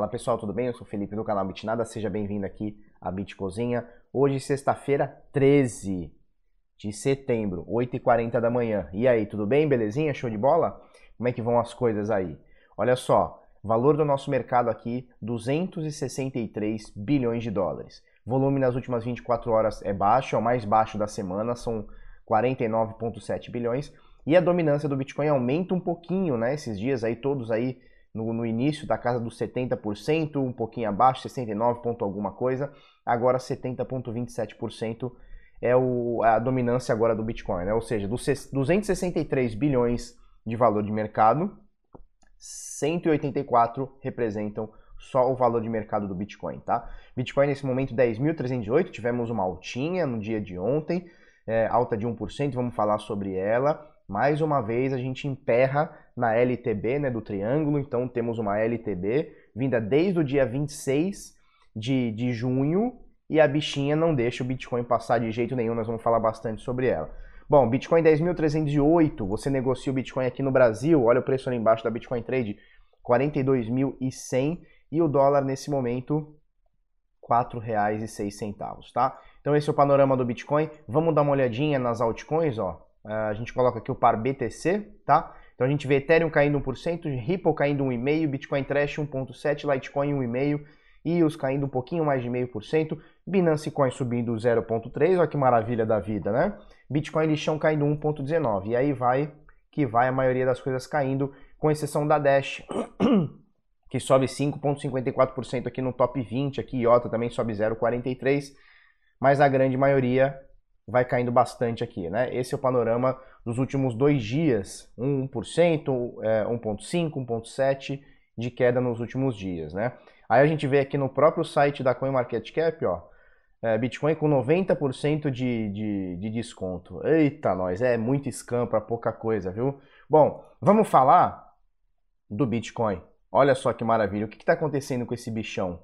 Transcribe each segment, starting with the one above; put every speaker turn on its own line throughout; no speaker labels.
Fala pessoal, tudo bem? Eu sou o Felipe do canal Bitnada, seja bem-vindo aqui à Bit Cozinha. Hoje, sexta-feira, 13 de setembro, 8h40 da manhã. E aí, tudo bem? Belezinha? Show de bola? Como é que vão as coisas aí? Olha só, valor do nosso mercado aqui, 263 bilhões de dólares. Volume nas últimas 24 horas é baixo, é o mais baixo da semana, são 49,7 bilhões. E a dominância do Bitcoin aumenta um pouquinho, né? Esses dias aí, todos aí no, no início da casa dos 70%, um pouquinho abaixo, 69 ponto alguma coisa, agora 70,27% é o, a dominância agora do Bitcoin, né? ou seja, dos 263 bilhões de valor de mercado, 184 representam só o valor de mercado do Bitcoin, tá? Bitcoin nesse momento 10.308, tivemos uma altinha no dia de ontem, é, alta de 1%, vamos falar sobre ela. Mais uma vez a gente emperra na LTB, né, do triângulo, então temos uma LTB vinda desde o dia 26 de, de junho e a bichinha não deixa o Bitcoin passar de jeito nenhum, nós vamos falar bastante sobre ela. Bom, Bitcoin 10.308, você negocia o Bitcoin aqui no Brasil, olha o preço ali embaixo da Bitcoin Trade, 42.100 e o dólar nesse momento R$ 4,06, tá? Então esse é o panorama do Bitcoin. Vamos dar uma olhadinha nas altcoins, ó. Ah, a gente coloca aqui o par BTC, tá? Então a gente vê Ethereum caindo 1%, Ripple caindo 1,5%, Bitcoin Trash 1,7%, Litecoin 1,5%, EOS caindo um pouquinho mais de 0,5%, Binance Coin subindo 0,3%, olha que maravilha da vida, né? Bitcoin lixão caindo 1,19%, e aí vai que vai a maioria das coisas caindo, com exceção da Dash, que sobe 5,54% aqui no top 20, aqui IOTA também sobe 0,43%, mas a grande maioria vai caindo bastante aqui, né? Esse é o panorama dos últimos dois dias, 1%, 1,5%, 1,7% de queda nos últimos dias, né? Aí a gente vê aqui no próprio site da CoinMarketCap, ó, é, Bitcoin com 90% de, de, de desconto. Eita, nós, é muito scam para pouca coisa, viu? Bom, vamos falar do Bitcoin. Olha só que maravilha, o que está acontecendo com esse bichão?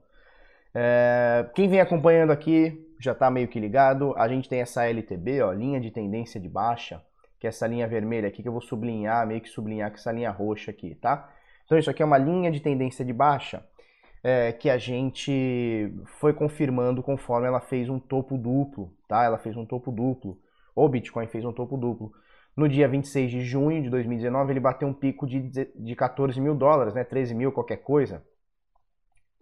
É, quem vem acompanhando aqui já está meio que ligado. A gente tem essa LTB, ó, linha de tendência de baixa, que é essa linha vermelha aqui que eu vou sublinhar, meio que sublinhar com essa linha roxa aqui, tá? Então isso aqui é uma linha de tendência de baixa é, que a gente foi confirmando conforme ela fez um topo duplo, tá? Ela fez um topo duplo. O Bitcoin fez um topo duplo. No dia 26 de junho de 2019, ele bateu um pico de, de 14 mil dólares, né? 13 mil qualquer coisa.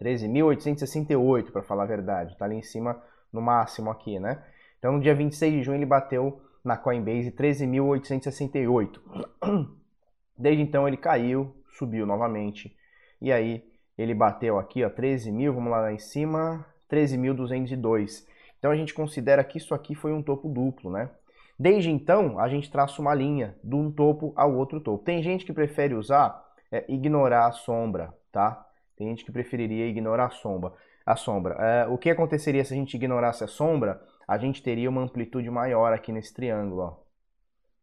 13.868, para falar a verdade. Tá ali em cima no máximo aqui, né? Então, no dia 26 de junho, ele bateu na Coinbase 13.868. Desde então, ele caiu, subiu novamente. E aí, ele bateu aqui, ó, 13 mil, vamos lá, lá em cima, 13.202. Então, a gente considera que isso aqui foi um topo duplo, né? Desde então, a gente traça uma linha de um topo ao outro topo. Tem gente que prefere usar, é, ignorar a sombra, tá? Tem gente que preferiria ignorar a sombra a sombra. É, o que aconteceria se a gente ignorasse a sombra? A gente teria uma amplitude maior aqui nesse triângulo. Ó.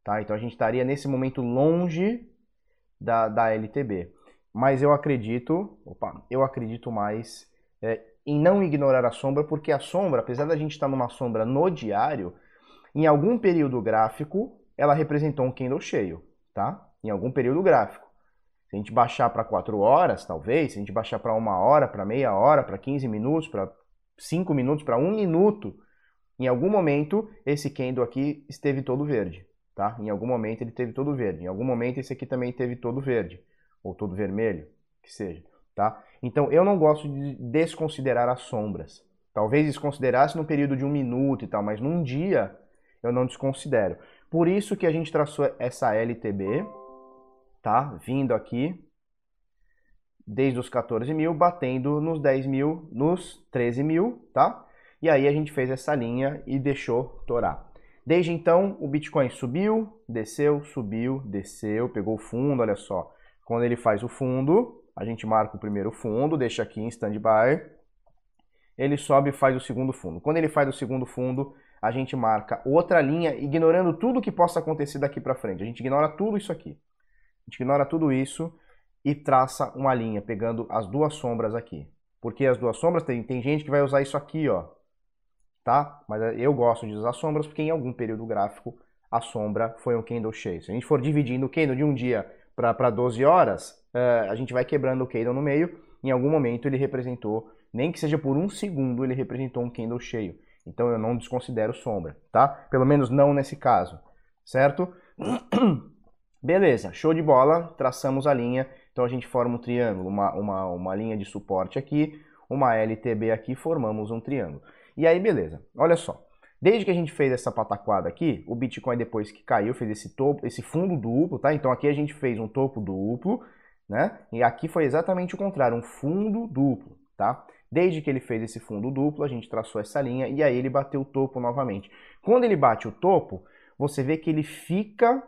Tá? Então a gente estaria nesse momento longe da, da LTB. Mas eu acredito, opa, eu acredito mais é, em não ignorar a sombra, porque a sombra, apesar da gente estar numa sombra no diário, em algum período gráfico ela representou um candle cheio, tá? Em algum período gráfico. Se a gente baixar para 4 horas, talvez, se a gente baixar para uma hora, para meia hora, para 15 minutos, para 5 minutos, para 1 minuto, em algum momento esse candle aqui esteve todo verde, tá? Em algum momento ele teve todo verde. Em algum momento esse aqui também teve todo verde, ou todo vermelho, que seja, tá? Então eu não gosto de desconsiderar as sombras. Talvez desconsiderasse no período de um minuto e tal, mas num dia eu não desconsidero. Por isso que a gente traçou essa LTB, tá? Vindo aqui desde os 14 mil, batendo nos 10 mil, nos 13 mil, tá? E aí a gente fez essa linha e deixou torar. Desde então, o Bitcoin subiu, desceu, subiu, desceu, pegou o fundo, olha só. Quando ele faz o fundo, a gente marca o primeiro fundo, deixa aqui em standby. Ele sobe e faz o segundo fundo. Quando ele faz o segundo fundo, a gente marca outra linha, ignorando tudo que possa acontecer daqui para frente. A gente ignora tudo isso aqui. Gente ignora tudo isso e traça uma linha, pegando as duas sombras aqui. Porque as duas sombras, tem, tem gente que vai usar isso aqui, ó. Tá? Mas eu gosto de usar sombras porque em algum período gráfico a sombra foi um candle cheio. Se a gente for dividindo o candle de um dia para 12 horas, uh, a gente vai quebrando o candle no meio em algum momento ele representou, nem que seja por um segundo, ele representou um candle cheio. Então eu não desconsidero sombra, tá? Pelo menos não nesse caso, certo? Beleza, show de bola, traçamos a linha, então a gente forma um triângulo, uma, uma, uma linha de suporte aqui, uma LTB aqui, formamos um triângulo. E aí, beleza, olha só. Desde que a gente fez essa pataquada aqui, o Bitcoin depois que caiu, fez esse topo, esse fundo duplo, tá? Então aqui a gente fez um topo duplo, né? E aqui foi exatamente o contrário, um fundo duplo, tá? Desde que ele fez esse fundo duplo, a gente traçou essa linha e aí ele bateu o topo novamente. Quando ele bate o topo, você vê que ele fica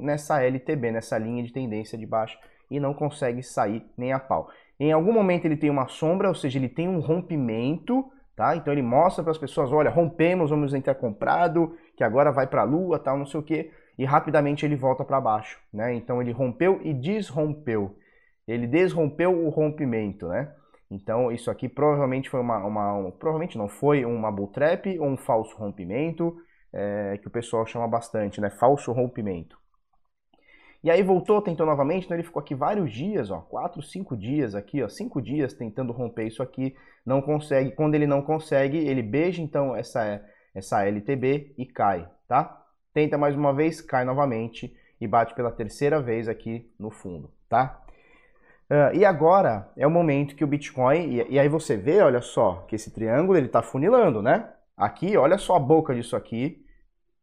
nessa LTB, nessa linha de tendência de baixo e não consegue sair nem a pau. Em algum momento ele tem uma sombra, ou seja, ele tem um rompimento, tá? Então ele mostra para as pessoas, olha, rompemos, vamos entrar comprado, que agora vai para a lua, tal, não sei o quê, e rapidamente ele volta para baixo, né? Então ele rompeu e desrompeu. Ele desrompeu o rompimento, né? Então, isso aqui provavelmente foi uma, uma um, provavelmente não foi uma bull trap ou um falso rompimento, é, que o pessoal chama bastante, né? Falso rompimento. E aí voltou, tentou novamente, então ele ficou aqui vários dias, ó, quatro, cinco dias aqui, ó, cinco dias tentando romper isso aqui, não consegue. Quando ele não consegue, ele beija então essa essa LTB e cai, tá? Tenta mais uma vez, cai novamente e bate pela terceira vez aqui no fundo, tá? Uh, e agora é o momento que o Bitcoin, e, e aí você vê, olha só, que esse triângulo ele está funilando, né? Aqui, olha só a boca disso aqui,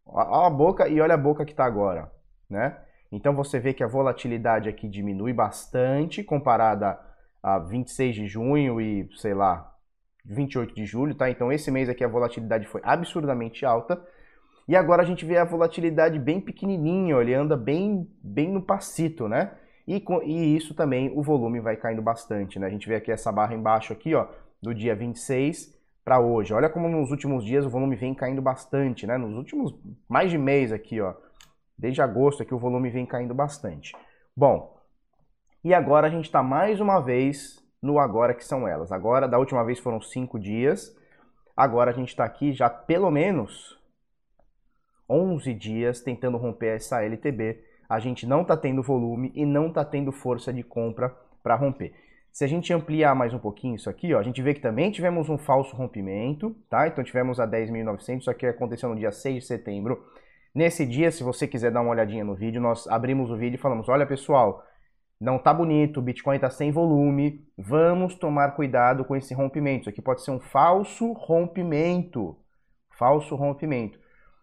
olha a boca e olha a boca que está agora, né? Então você vê que a volatilidade aqui diminui bastante comparada a 26 de junho e, sei lá, 28 de julho, tá? Então esse mês aqui a volatilidade foi absurdamente alta. E agora a gente vê a volatilidade bem pequenininha, ele anda bem, bem no passito, né? E, e isso também, o volume vai caindo bastante, né? A gente vê aqui essa barra embaixo aqui, ó, do dia 26 para hoje. Olha como nos últimos dias o volume vem caindo bastante, né? Nos últimos mais de mês aqui, ó. Desde agosto aqui o volume vem caindo bastante. Bom, e agora a gente está mais uma vez no agora que são elas. Agora, da última vez foram cinco dias. Agora a gente está aqui já pelo menos 11 dias tentando romper essa LTB a gente não está tendo volume e não está tendo força de compra para romper. Se a gente ampliar mais um pouquinho isso aqui, ó, a gente vê que também tivemos um falso rompimento, tá? Então tivemos a 10.900, isso aqui aconteceu no dia 6 de setembro. Nesse dia, se você quiser dar uma olhadinha no vídeo, nós abrimos o vídeo e falamos, olha pessoal, não tá bonito, o Bitcoin está sem volume, vamos tomar cuidado com esse rompimento. Isso aqui pode ser um falso rompimento, falso rompimento.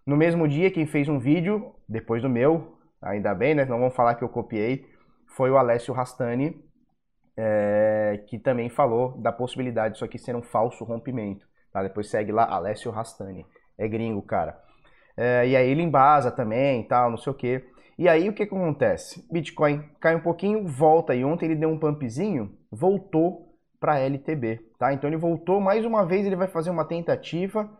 No mesmo dia, quem fez um vídeo, depois do meu, ainda bem, né? Não vamos falar que eu copiei, foi o Alessio Rastani, é, que também falou da possibilidade disso aqui ser um falso rompimento. Tá? Depois segue lá, Alessio Rastani. É gringo, cara. É, e aí ele embasa também tal, não sei o que. E aí o que, que acontece? Bitcoin cai um pouquinho, volta. E ontem ele deu um pumpzinho, voltou para LTB, tá? Então ele voltou mais uma vez, ele vai fazer uma tentativa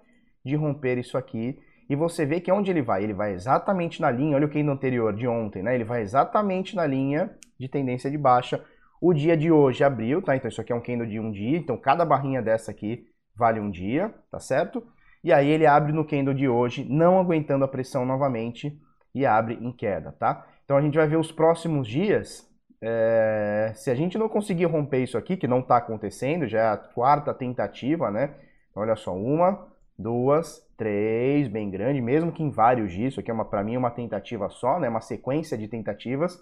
de romper isso aqui. E você vê que onde ele vai? Ele vai exatamente na linha, olha o candle anterior de ontem, né? Ele vai exatamente na linha de tendência de baixa. O dia de hoje abriu, tá? Então isso aqui é um candle de um dia, então cada barrinha dessa aqui vale um dia, tá certo? E aí ele abre no candle de hoje, não aguentando a pressão novamente e abre em queda, tá? Então a gente vai ver os próximos dias, é... se a gente não conseguir romper isso aqui, que não está acontecendo, já é a quarta tentativa, né? Então, olha só, uma, duas, três, bem grande, mesmo que em vários dias, isso aqui é para mim uma tentativa só, né, uma sequência de tentativas,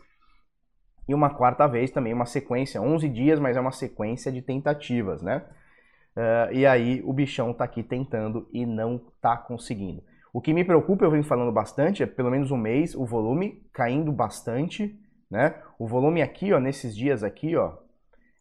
e uma quarta vez também uma sequência, 11 dias, mas é uma sequência de tentativas, né? Uh, e aí o bichão tá aqui tentando e não tá conseguindo. O que me preocupa, eu venho falando bastante, é pelo menos um mês, o volume caindo bastante, né? O volume aqui, ó, nesses dias aqui, ó,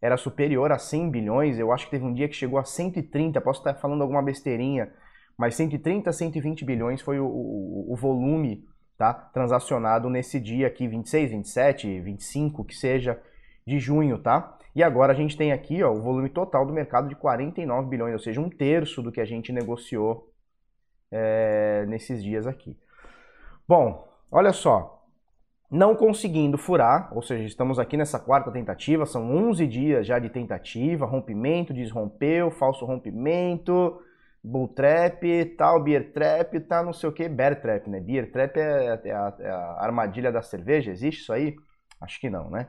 era superior a 100 bilhões, eu acho que teve um dia que chegou a 130, posso estar falando alguma besteirinha, mas 130 120 bilhões foi o, o, o volume tá, transacionado nesse dia aqui, 26, 27, 25, que seja, de junho, tá? E agora a gente tem aqui ó, o volume total do mercado de 49 bilhões, ou seja, um terço do que a gente negociou é, nesses dias aqui. Bom, olha só, não conseguindo furar, ou seja, estamos aqui nessa quarta tentativa, são 11 dias já de tentativa, rompimento, desrompeu, falso rompimento, Bull Trap, tal, Beer Trap, tá não sei o que, Bear Trap, né? Beer Trap é, é, a, é, a, armadilha da cerveja, existe isso aí? Acho que não, né?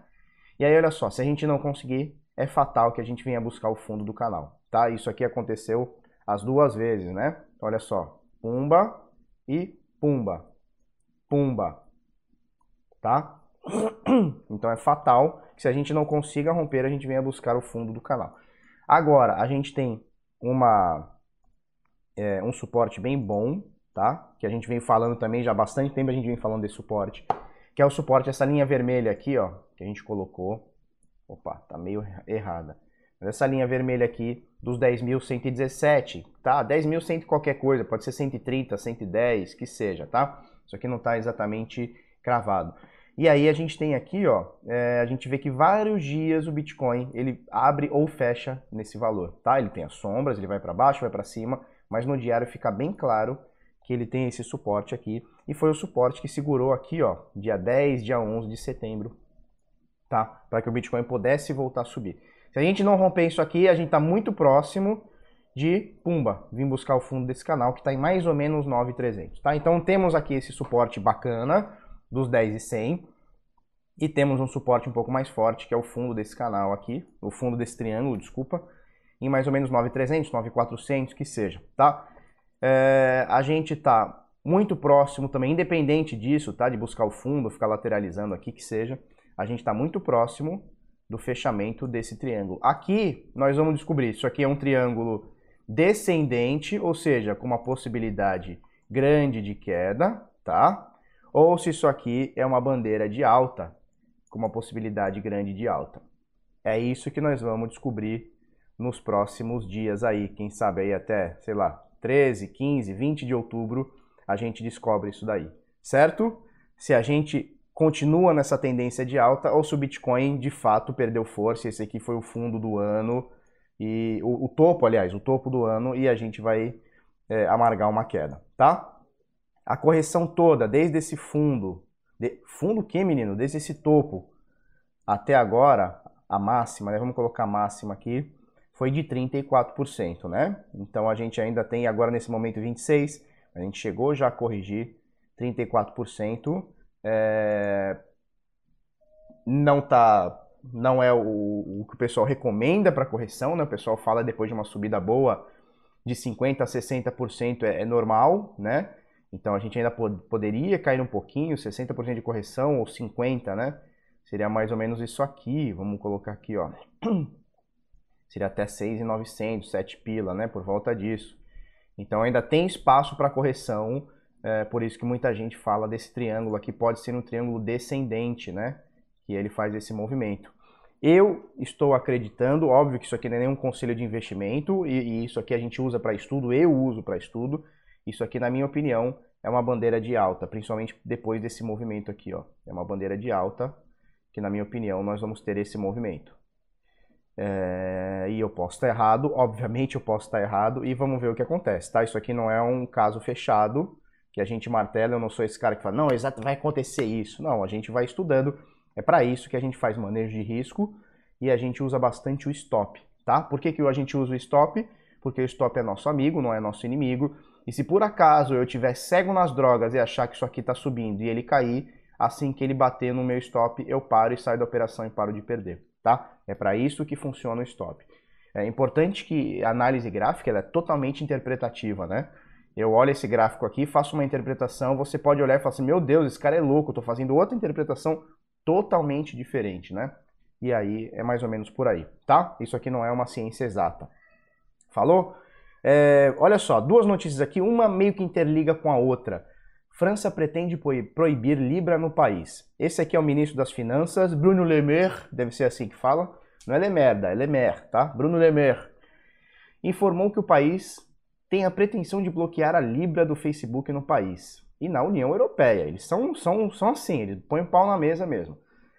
E aí, olha só, se a gente não conseguir é fatal que a gente venha buscar o fundo do canal, tá? Isso aqui aconteceu as duas vezes, né? Olha só, pumba e pumba, pumba, tá? Então é fatal que se a gente não consiga romper, a gente venha buscar o fundo do canal. Agora, a gente tem uma, é, um suporte bem bom, tá? Que a gente vem falando também já há bastante tempo, a gente vem falando desse suporte, que é o suporte, essa linha vermelha aqui, ó, que a gente colocou. Opa, tá meio errada. Essa linha vermelha aqui dos 10.117, tá? 10.100 qualquer coisa, pode ser 130, 110, que seja, tá? Isso aqui não está exatamente cravado. E aí a gente tem aqui, ó, é, a gente vê que vários dias o Bitcoin ele abre ou fecha nesse valor, tá? Ele tem as sombras, ele vai para baixo, vai para cima, mas no diário fica bem claro que ele tem esse suporte aqui e foi o suporte que segurou aqui, ó, dia 10, dia 11 de setembro, tá? Para que o Bitcoin pudesse voltar a subir. Se a gente não romper isso aqui, a gente está muito próximo de, pumba, vir buscar o fundo desse canal que está em mais ou menos 9,300, tá? Então temos aqui esse suporte bacana, dos 10 e 100. Temos um suporte um pouco mais forte, que é o fundo desse canal aqui, o fundo desse triângulo, desculpa, em mais ou menos 9,300, 9,400, que seja, tá? É, a gente tá muito próximo também, independente disso, tá? De buscar o fundo, ficar lateralizando aqui, que seja. A gente está muito próximo do fechamento desse triângulo. Aqui, nós vamos descobrir, isso aqui é um triângulo descendente, ou seja, com uma possibilidade grande de queda, tá? ou se isso aqui é uma bandeira de alta, com uma possibilidade grande de alta. É isso que nós vamos descobrir nos próximos dias aí, quem sabe aí até, sei lá, 13, 15, 20 de outubro, a gente descobre isso daí, certo? Se a gente continua nessa tendência de alta ou se o Bitcoin de fato perdeu força, esse aqui foi o fundo do ano e o, o topo, aliás, o topo do ano e a gente vai é, amargar uma queda, tá? a correção toda, desde esse fundo, de, fundo que, menino? Desde esse topo até agora, a máxima, né? vamos colocar a máxima aqui, foi de 34%, né? Então a gente ainda tem agora nesse momento 26%, a gente chegou já a corrigir 34%, é... não tá não é o, o que o pessoal recomenda para correção, né? O pessoal fala depois de uma subida boa de 50 a 60% é, é normal, né? Então a gente ainda pod poderia cair um pouquinho, 60% de correção ou 50%, né? Seria mais ou menos isso aqui. Vamos colocar aqui, ó. Seria até 6,900, 7 pila, né? Por volta disso. Então ainda tem espaço para correção, é, por isso que muita gente fala desse triângulo aqui, pode ser um triângulo descendente, né? Que ele faz esse movimento. Eu estou acreditando, óbvio que isso aqui não é nenhum conselho de investimento, e, e isso aqui a gente usa para estudo, eu uso para estudo, isso aqui, na minha opinião, é uma bandeira de alta, principalmente depois desse movimento aqui, ó. É uma bandeira de alta, que na minha opinião nós vamos ter esse movimento. É... E eu posso estar errado, obviamente eu posso estar errado, e vamos ver o que acontece, tá? Isso aqui não é um caso fechado, que a gente martela, eu não sou esse cara que fala, não, exato, vai acontecer isso. Não, a gente vai estudando, é para isso que a gente faz manejo de risco, e a gente usa bastante o stop, tá? Por que, que a gente usa o stop? Porque o stop é nosso amigo, não é nosso inimigo, e se por acaso eu tiver cego nas drogas e achar que isso aqui está subindo e ele cair, assim que ele bater no meu stop, eu paro e saio da operação e paro de perder, tá? É para isso que funciona o stop. É importante que a análise gráfica é totalmente interpretativa, né? Eu olho esse gráfico aqui, faço uma interpretação, você pode olhar e falar assim, meu Deus, esse cara é louco, estou fazendo outra interpretação totalmente diferente, né? E aí é mais ou menos por aí, tá? Isso aqui não é uma ciência exata. Falou? É, olha só, duas notícias aqui, uma meio que interliga com a outra. França pretende proibir Libra no país. Esse aqui é o ministro das Finanças, Bruno Le Maire, deve ser assim que fala. Não é Le Merda, é Le Maire, tá? Bruno Le Maire. Informou que o país tem a pretensão de bloquear a Libra do Facebook no país. E na União Europeia. Eles são, são, são assim, eles põem o pau na mesa mesmo.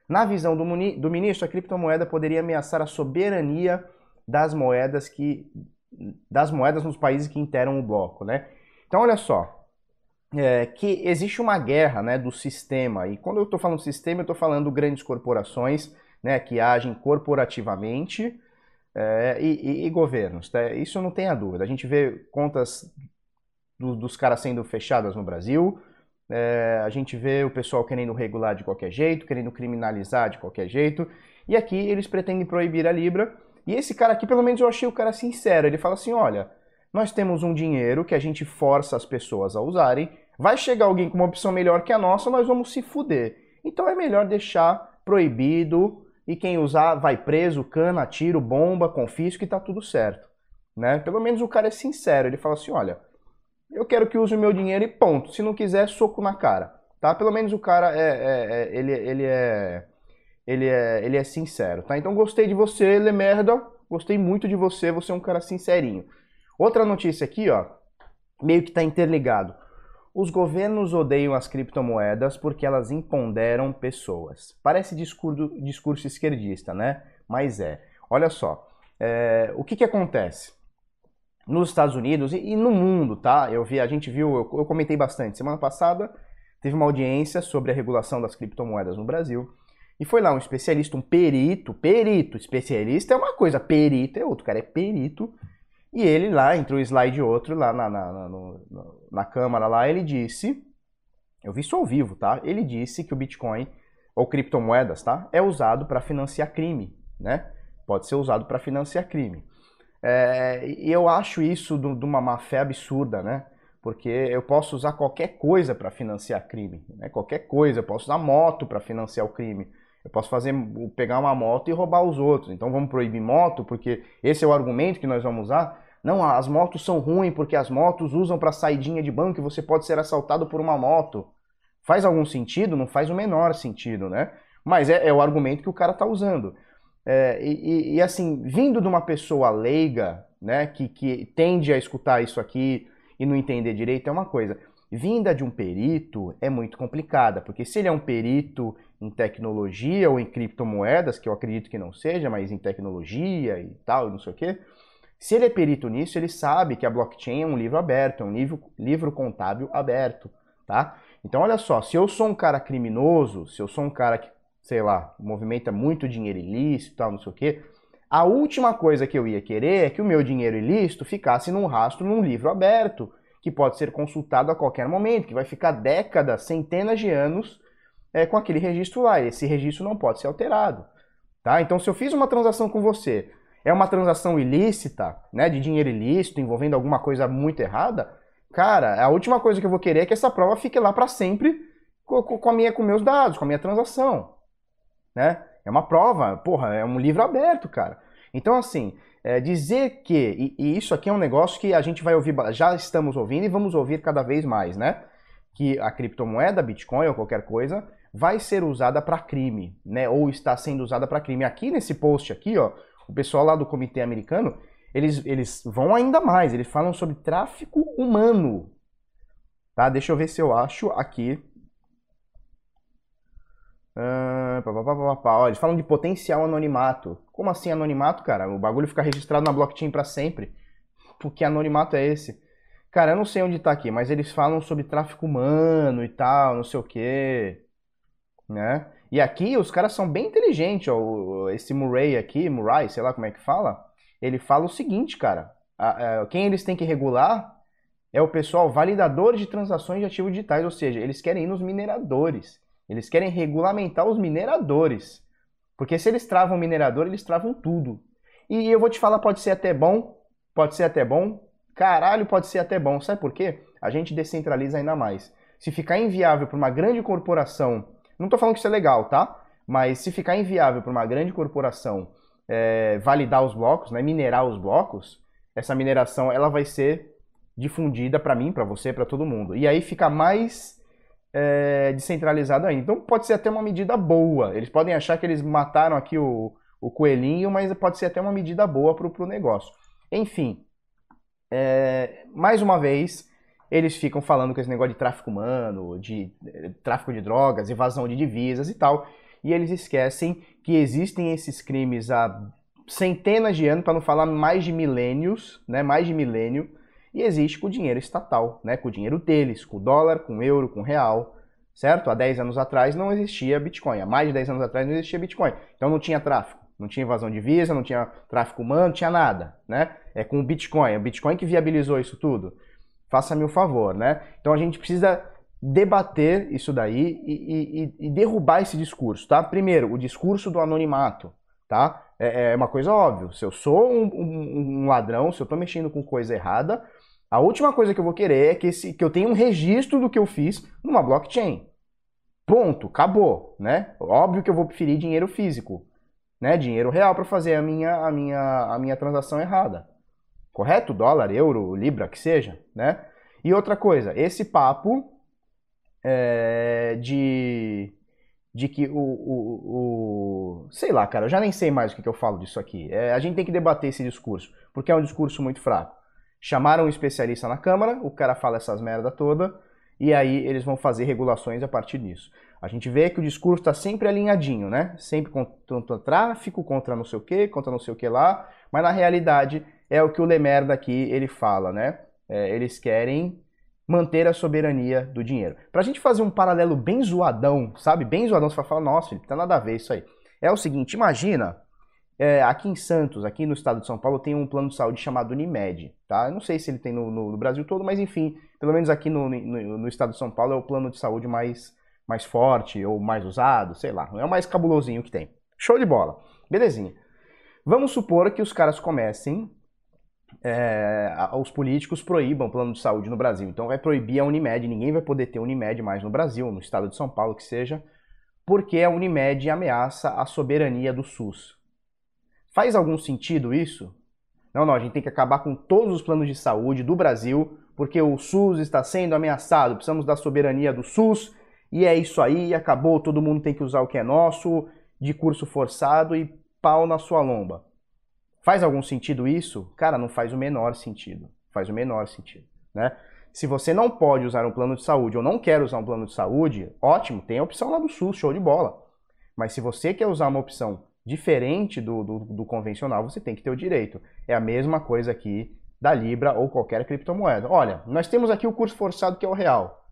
Na visão do, do ministro, a criptomoeda poderia ameaçar a soberania das moedas que das moedas nos países que integram o bloco, né? Então, olha só, é, que existe uma guerra né, do sistema, e quando eu estou falando sistema, eu estou falando grandes corporações né, que agem corporativamente é, e, e, e, governos. Tá? Isso não tem a dúvida. A gente vê contas do, dos caras sendo fechadas no Brasil, É, a gente vê o pessoal querendo regular de qualquer jeito, querendo criminalizar de qualquer jeito. E aqui eles pretendem proibir a Libra. E esse cara aqui, pelo menos eu achei o cara sincero. Ele fala assim: olha, nós temos um dinheiro que a gente força as pessoas a usarem. Vai chegar alguém com uma opção melhor que a nossa, nós vamos se fuder. Então é melhor deixar proibido e quem usar vai preso, cana, tiro, bomba, confisco e tá tudo certo. Né? Pelo menos o cara é sincero. Ele fala assim: olha, eu quero que use o meu dinheiro e ponto. Se não quiser, soco na cara. Tá? Pelo menos o cara é, é, é ele, ele é ele é, ele é sincero, tá? Então gostei de você, ele merda, gostei muito de você, você é um cara sincerinho. Outra notícia aqui, ó, meio que tá interligado. Os governos odeiam as criptomoedas porque elas empoderam pessoas. Parece discurso, discurso esquerdista, né? Mas é. Olha só, é, o que que acontece? Nos Estados Unidos e, e, no mundo, tá? Eu vi, a gente viu, eu, eu comentei bastante. Semana passada teve uma audiência sobre a regulação das criptomoedas no Brasil. E foi lá um especialista, um perito, perito, especialista é uma coisa, perito é outro, cara é perito. E ele lá, entre um slide e outro, lá na, na, na, no, na câmara lá, ele disse, eu vi isso ao vivo, tá? Ele disse que o Bitcoin, ou criptomoedas, tá? É usado para financiar crime, né? Pode ser usado para financiar crime. É, e eu acho isso de uma má fé absurda, né? Porque eu posso usar qualquer coisa para financiar crime, né? Qualquer coisa, eu posso usar moto para financiar o crime. Eu posso fazer, pegar uma moto e roubar os outros. Então vamos proibir moto, porque esse é o argumento que nós vamos usar. Não, as motos são ruins porque as motos usam para saidinha de banco e você pode ser assaltado por uma moto. Faz algum sentido? Não faz o menor sentido, né? Mas é, é o argumento que o cara está usando. É, e, e, assim, vindo de uma pessoa leiga, né, que, que tende a escutar isso aqui e não entender direito, é uma coisa. Vinda de um perito é muito complicada, porque se ele é um perito em tecnologia ou em criptomoedas, que eu acredito que não seja, mas em tecnologia e tal, não sei o quê. Se ele é perito nisso, ele sabe que a blockchain é um livro aberto, é um livro, livro contábil aberto, tá? Então, olha só, se eu sou um cara criminoso, se eu sou um cara que, sei lá, movimenta muito dinheiro ilícito tal, não sei o quê, a última coisa que eu ia querer é que o meu dinheiro ilícito ficasse num rastro num livro aberto, que pode ser consultado a qualquer momento, que vai ficar décadas, centenas de anos é, com aquele registro lá. Esse registro não pode ser alterado. Tá? Então, se eu fiz uma transação com você, é uma transação ilícita, né, de dinheiro ilícito, envolvendo alguma coisa muito errada, cara, a última coisa que eu vou querer é que essa prova fique lá para sempre com, com, a minha, com meus dados, com a minha transação. Né? É uma prova, porra, é um livro aberto, cara. Então, assim, é, dizer que, e, e, isso aqui é um negócio que a gente vai ouvir, já estamos ouvindo e vamos ouvir cada vez mais, né? Que a criptomoeda, Bitcoin ou qualquer coisa, vai ser usada para crime, né? Ou está sendo usada para crime. Aqui nesse post aqui, ó, o pessoal lá do comitê americano, eles, eles vão ainda mais, eles falam sobre tráfico humano. Tá? Deixa eu ver se eu acho aqui. Uh, pá, pá, pá, Ó, eles falam de potencial anonimato. Como assim anonimato, cara? O bagulho fica registrado na blockchain para sempre. Porque anonimato é esse? Cara, eu não sei onde tá aqui, mas eles falam sobre tráfico humano e tal, não sei o quê né? E aqui os caras são bem inteligentes, ó. Esse Murray aqui, Murray, sei lá como é que fala, ele fala o seguinte, cara. A, a, quem eles têm que regular é o pessoal validador de transações de ativos digitais, ou seja, eles querem ir nos mineradores. Eles querem regulamentar os mineradores. Porque se eles travam o minerador, eles travam tudo. E eu vou te falar, pode ser até bom, pode ser até bom, caralho, pode ser até bom. Sabe por quê? A gente descentraliza ainda mais. Se ficar inviável para uma grande corporação não estou falando que isso é legal, tá? Mas se ficar inviável para uma grande corporação é, validar os blocos, né, minerar os blocos, essa mineração ela vai ser difundida para mim, para você, para todo mundo. E aí fica mais é, descentralizado ainda. Então pode ser até uma medida boa. Eles podem achar que eles mataram aqui o, o coelhinho, mas pode ser até uma medida boa para o negócio. Enfim, é, mais uma vez, eles ficam falando com esse negócio de tráfico humano, de eh, tráfico de drogas, evasão de divisas e tal, e eles esquecem que existem esses crimes há centenas de anos, para não falar mais de milênios, né, mais de milênio, e existe com o dinheiro estatal, né, com o dinheiro deles, com o dólar, com o euro, com o real, certo? Há 10 anos atrás não existia Bitcoin, há mais de 10 anos atrás não existia Bitcoin, então não tinha tráfico, não tinha evasão de divisa, não tinha tráfico humano, não tinha nada, né? É com o Bitcoin, é o Bitcoin que viabilizou isso tudo faça-me o favor, né? Então a gente precisa debater isso daí e, e, e, derrubar esse discurso, tá? Primeiro, o discurso do anonimato, tá? É, é uma coisa óbvia. Se eu sou um, um, um, ladrão, se eu tô mexendo com coisa errada, a última coisa que eu vou querer é que, esse, que eu tenha um registro do que eu fiz numa blockchain. Ponto, acabou, né? Óbvio que eu vou preferir dinheiro físico, né? Dinheiro real para fazer a minha, a, minha, a minha transação errada. Correto? Dólar, euro, libra, que seja, né? E outra coisa, esse papo é, de, de que o, o, o, Sei lá, cara, eu já nem sei mais o que, que eu falo disso aqui. É, a gente tem que debater esse discurso, porque é um discurso muito fraco. Chamaram um especialista na Câmara, o cara fala essas merda toda, e aí eles vão fazer regulações a partir disso. A gente vê que o discurso está sempre alinhadinho, né? Sempre contra tráfico, contra não sei o que, contra não sei o que lá, mas na realidade é o que o Lemer daqui ele fala, né? É, eles querem manter a soberania do dinheiro. Para a gente fazer um paralelo bem zoadão, sabe? Bem zoadão, você vai falar, nossa, Felipe, tá nada a ver isso aí. É o seguinte, imagina, é, aqui em Santos, aqui no estado de São Paulo, tem um plano de saúde chamado Unimed, tá? Eu não sei se ele tem no, no, no Brasil todo, mas enfim, pelo menos aqui no, no, estado de São Paulo é o plano de saúde mais, mais forte ou mais usado, sei lá, é o mais cabulosinho que tem. Show de bola. Belezinha. Vamos supor que os caras comecem é, os políticos proíbam plano de saúde no Brasil. Então vai proibir a Unimed, ninguém vai poder ter Unimed mais no Brasil, no estado de São Paulo que seja, porque a Unimed ameaça a soberania do SUS. Faz algum sentido isso? Não, não, a gente tem que acabar com todos os planos de saúde do Brasil, porque o SUS está sendo ameaçado, precisamos da soberania do SUS, e é isso aí, acabou, todo mundo tem que usar o que é nosso, de curso forçado e pau na sua lomba. Faz algum sentido isso? Cara, não faz o menor sentido. Faz o menor sentido, né? Se você não pode usar um plano de saúde ou não quer usar um plano de saúde, ótimo, tem a opção lá do SUS, show de bola. Mas se você quer usar uma opção diferente do, do, do convencional, você tem que ter o direito. É a mesma coisa aqui da Libra ou qualquer criptomoeda. Olha, nós temos aqui o curso forçado que é o real,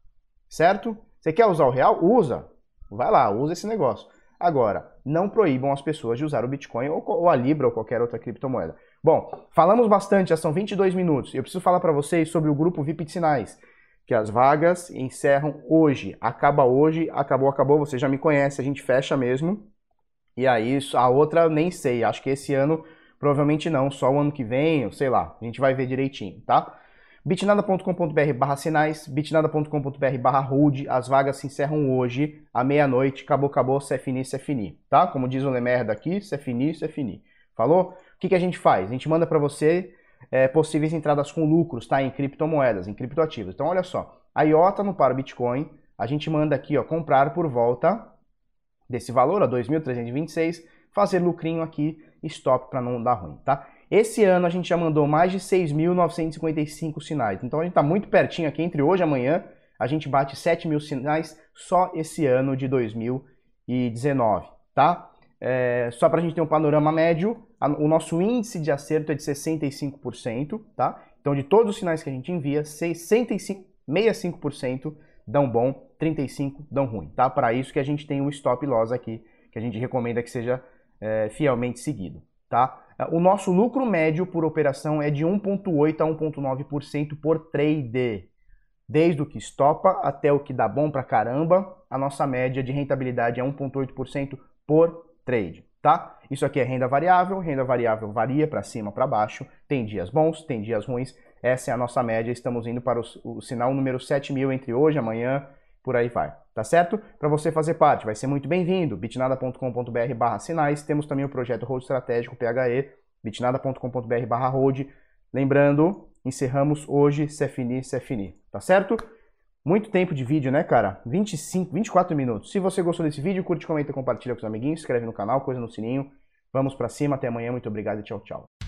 certo? Você quer usar o real? Usa. Vai lá, usa esse negócio. Agora, não proíbam as pessoas de usar o Bitcoin ou, a Libra ou qualquer outra criptomoeda. Bom, falamos bastante, já são 22 minutos. Eu preciso falar para vocês sobre o grupo VIP de Sinais, que as vagas encerram hoje. Acaba hoje, acabou, acabou, você já me conhece, a gente fecha mesmo. E aí, a outra nem sei, acho que esse ano provavelmente não, só o ano que vem, sei lá, a gente vai ver direitinho, tá? bitnada.com.br barra sinais, bitnada.com.br barra hold, as vagas se encerram hoje, à meia-noite, acabou, acabou, se é fini, se é fini, tá? Como diz o Lemer daqui, se é fini, se é fini. Falou? O que, que a gente faz? A gente manda para você é, possíveis entradas com lucros, tá? Em criptomoedas, em criptoativos. Então, olha só, a IOTA no para Bitcoin, a gente manda aqui, ó, comprar por volta desse valor, a 2.326, fazer lucrinho aqui, stop para não dar ruim, tá? Esse ano a gente já mandou mais de 6.955 sinais. Então a gente está muito pertinho aqui, entre hoje e amanhã, a gente bate 7 mil sinais só esse ano de 2019, tá? É, só para a gente ter um panorama médio, a, o nosso índice de acerto é de 65%, tá? Então de todos os sinais que a gente envia, 65, 65% dão bom, 35% dão ruim, tá? Para isso que a gente tem o stop loss aqui, que a gente recomenda que seja é, fielmente seguido, tá? O nosso lucro médio por operação é de 1,8% a 1,9% por trade. Desde o que estopa até o que dá bom pra caramba, a nossa média de rentabilidade é 1,8% por trade, tá? Isso aqui é renda variável, renda variável varia para cima, para baixo, tem dias bons, tem dias ruins. Essa é a nossa média, estamos indo para o, o sinal número 7000 entre hoje amanhã, por aí vai, tá certo? Para você fazer parte, vai ser muito bem-vindo, bitnada.com.br barra sinais, temos também o projeto Road Estratégico PHE, bitnada.com.br barra road. Lembrando, encerramos hoje Cefini, Cefini, tá certo? Muito tempo de vídeo, né, cara? 25, 24 minutos. Se você gostou desse vídeo, curte, comenta, compartilha com os amiguinhos, inscreve no canal, coisa no sininho. Vamos para cima, até amanhã, muito obrigado e tchau, tchau.